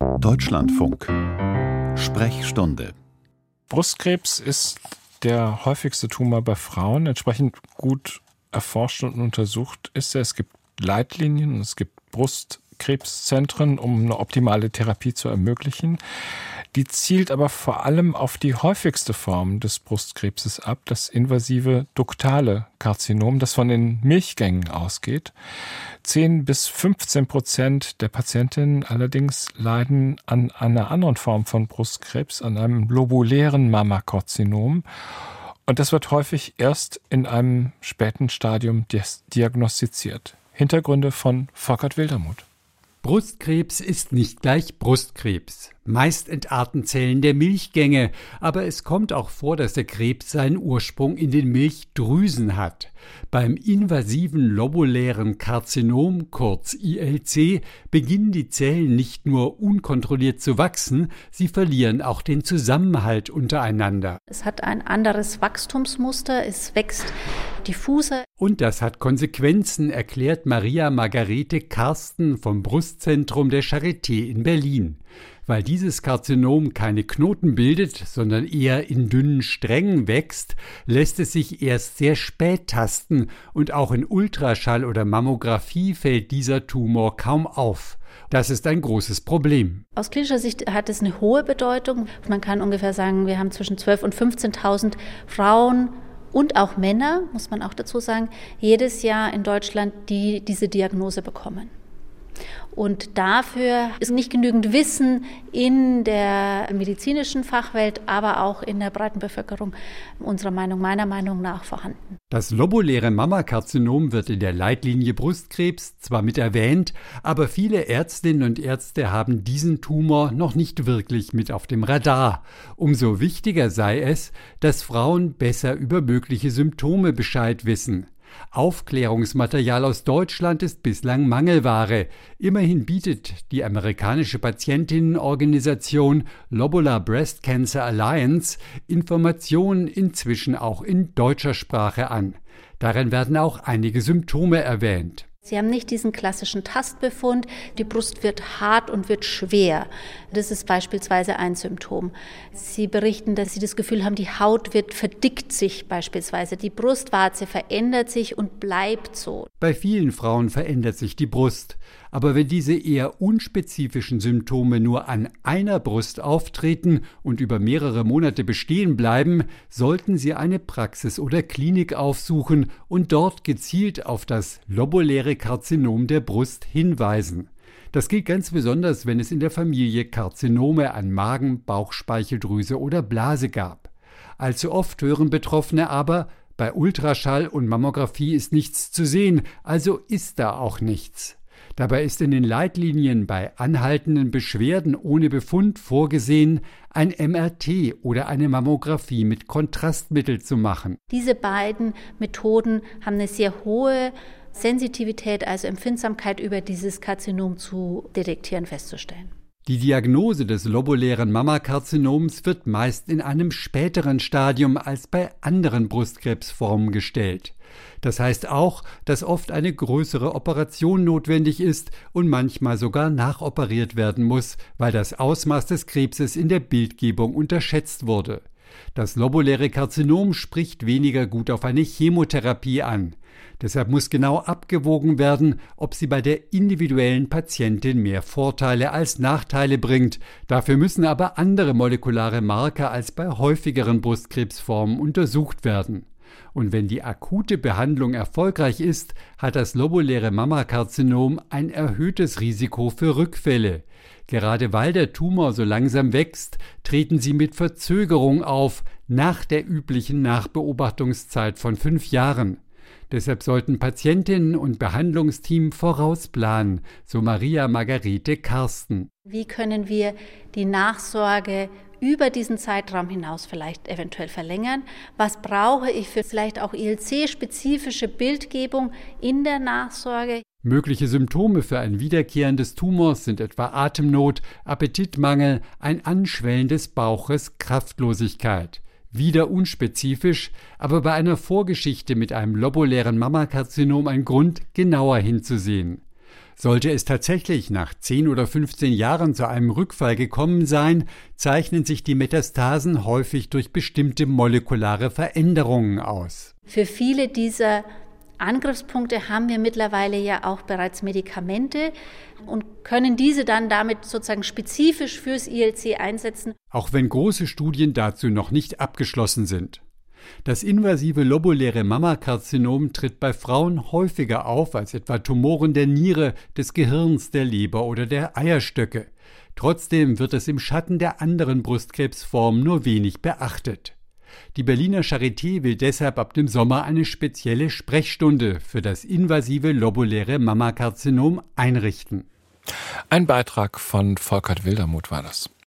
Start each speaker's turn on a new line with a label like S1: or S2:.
S1: Deutschlandfunk Sprechstunde
S2: Brustkrebs ist der häufigste Tumor bei Frauen. Entsprechend gut erforscht und untersucht ist er. Es gibt Leitlinien und es gibt Brustkrebszentren, um eine optimale Therapie zu ermöglichen. Die zielt aber vor allem auf die häufigste Form des Brustkrebses ab, das invasive duktale Karzinom, das von den Milchgängen ausgeht. 10 bis 15 Prozent der Patientinnen allerdings leiden an einer anderen Form von Brustkrebs, an einem lobulären Mammakarzinom. Und das wird häufig erst in einem späten Stadium diagnostiziert. Hintergründe von Volkert Wildermuth.
S3: Brustkrebs ist nicht gleich Brustkrebs. Meist entarten Zellen der Milchgänge, aber es kommt auch vor, dass der Krebs seinen Ursprung in den Milchdrüsen hat. Beim invasiven lobulären Karzinom, kurz ILC, beginnen die Zellen nicht nur unkontrolliert zu wachsen, sie verlieren auch den Zusammenhalt untereinander.
S4: Es hat ein anderes Wachstumsmuster, es wächst diffuser.
S3: Und das hat Konsequenzen, erklärt Maria Margarete Karsten vom Brustzentrum der Charité in Berlin. Weil dieses Karzinom keine Knoten bildet, sondern eher in dünnen Strängen wächst, lässt es sich erst sehr spät tasten und auch in Ultraschall oder Mammographie fällt dieser Tumor kaum auf. Das ist ein großes Problem.
S4: Aus klinischer Sicht hat es eine hohe Bedeutung. Man kann ungefähr sagen, wir haben zwischen 12.000 und 15.000 Frauen und auch Männer, muss man auch dazu sagen, jedes Jahr in Deutschland, die diese Diagnose bekommen. Und dafür ist nicht genügend Wissen in der medizinischen Fachwelt, aber auch in der breiten Bevölkerung unserer Meinung, meiner Meinung nach vorhanden.
S3: Das lobuläre Mammakarzinom wird in der Leitlinie Brustkrebs zwar mit erwähnt, aber viele Ärztinnen und Ärzte haben diesen Tumor noch nicht wirklich mit auf dem Radar. Umso wichtiger sei es, dass Frauen besser über mögliche Symptome Bescheid wissen. Aufklärungsmaterial aus Deutschland ist bislang Mangelware. Immerhin bietet die amerikanische Patientinnenorganisation Lobular Breast Cancer Alliance Informationen inzwischen auch in deutscher Sprache an. Darin werden auch einige Symptome erwähnt.
S4: Sie haben nicht diesen klassischen Tastbefund. Die Brust wird hart und wird schwer. Das ist beispielsweise ein Symptom. Sie berichten, dass Sie das Gefühl haben, die Haut wird verdickt sich beispielsweise. Die Brustwarze verändert sich und bleibt so.
S3: Bei vielen Frauen verändert sich die Brust. Aber wenn diese eher unspezifischen Symptome nur an einer Brust auftreten und über mehrere Monate bestehen bleiben, sollten Sie eine Praxis oder Klinik aufsuchen und dort gezielt auf das lobuläre Karzinom der Brust hinweisen. Das gilt ganz besonders, wenn es in der Familie Karzinome an Magen, Bauchspeicheldrüse oder Blase gab. Allzu oft hören Betroffene aber, bei Ultraschall und Mammographie ist nichts zu sehen, also ist da auch nichts. Dabei ist in den Leitlinien bei anhaltenden Beschwerden ohne Befund vorgesehen, ein MRT oder eine Mammographie mit Kontrastmittel zu machen.
S4: Diese beiden Methoden haben eine sehr hohe Sensitivität, also Empfindsamkeit über dieses Karzinom zu detektieren, festzustellen.
S3: Die Diagnose des lobulären Mammakarzinoms wird meist in einem späteren Stadium als bei anderen Brustkrebsformen gestellt. Das heißt auch, dass oft eine größere Operation notwendig ist und manchmal sogar nachoperiert werden muss, weil das Ausmaß des Krebses in der Bildgebung unterschätzt wurde. Das lobuläre Karzinom spricht weniger gut auf eine Chemotherapie an. Deshalb muss genau abgewogen werden, ob sie bei der individuellen Patientin mehr Vorteile als Nachteile bringt. Dafür müssen aber andere molekulare Marker als bei häufigeren Brustkrebsformen untersucht werden. Und wenn die akute Behandlung erfolgreich ist, hat das lobuläre Mammakarzinom ein erhöhtes Risiko für Rückfälle. Gerade weil der Tumor so langsam wächst, treten sie mit Verzögerung auf, nach der üblichen Nachbeobachtungszeit von fünf Jahren. Deshalb sollten Patientinnen und Behandlungsteam vorausplanen, so Maria Margarete Karsten.
S4: Wie können wir die Nachsorge über diesen Zeitraum hinaus vielleicht eventuell verlängern? Was brauche ich für vielleicht auch ILC-spezifische Bildgebung in der Nachsorge?
S3: Mögliche Symptome für ein wiederkehrendes Tumors sind etwa Atemnot, Appetitmangel, ein Anschwellen des Bauches, Kraftlosigkeit. Wieder unspezifisch, aber bei einer Vorgeschichte mit einem lobulären Mammakarzinom ein Grund, genauer hinzusehen. Sollte es tatsächlich nach 10 oder 15 Jahren zu einem Rückfall gekommen sein, zeichnen sich die Metastasen häufig durch bestimmte molekulare Veränderungen aus.
S4: Für viele dieser Angriffspunkte haben wir mittlerweile ja auch bereits Medikamente und können diese dann damit sozusagen spezifisch fürs ILC einsetzen.
S3: Auch wenn große Studien dazu noch nicht abgeschlossen sind. Das invasive lobuläre Mammakarzinom tritt bei Frauen häufiger auf als etwa Tumoren der Niere, des Gehirns, der Leber oder der Eierstöcke. Trotzdem wird es im Schatten der anderen Brustkrebsformen nur wenig beachtet. Die Berliner Charité will deshalb ab dem Sommer eine spezielle Sprechstunde für das invasive lobuläre Mammakarzinom einrichten.
S2: Ein Beitrag von Volkert Wildermuth war das.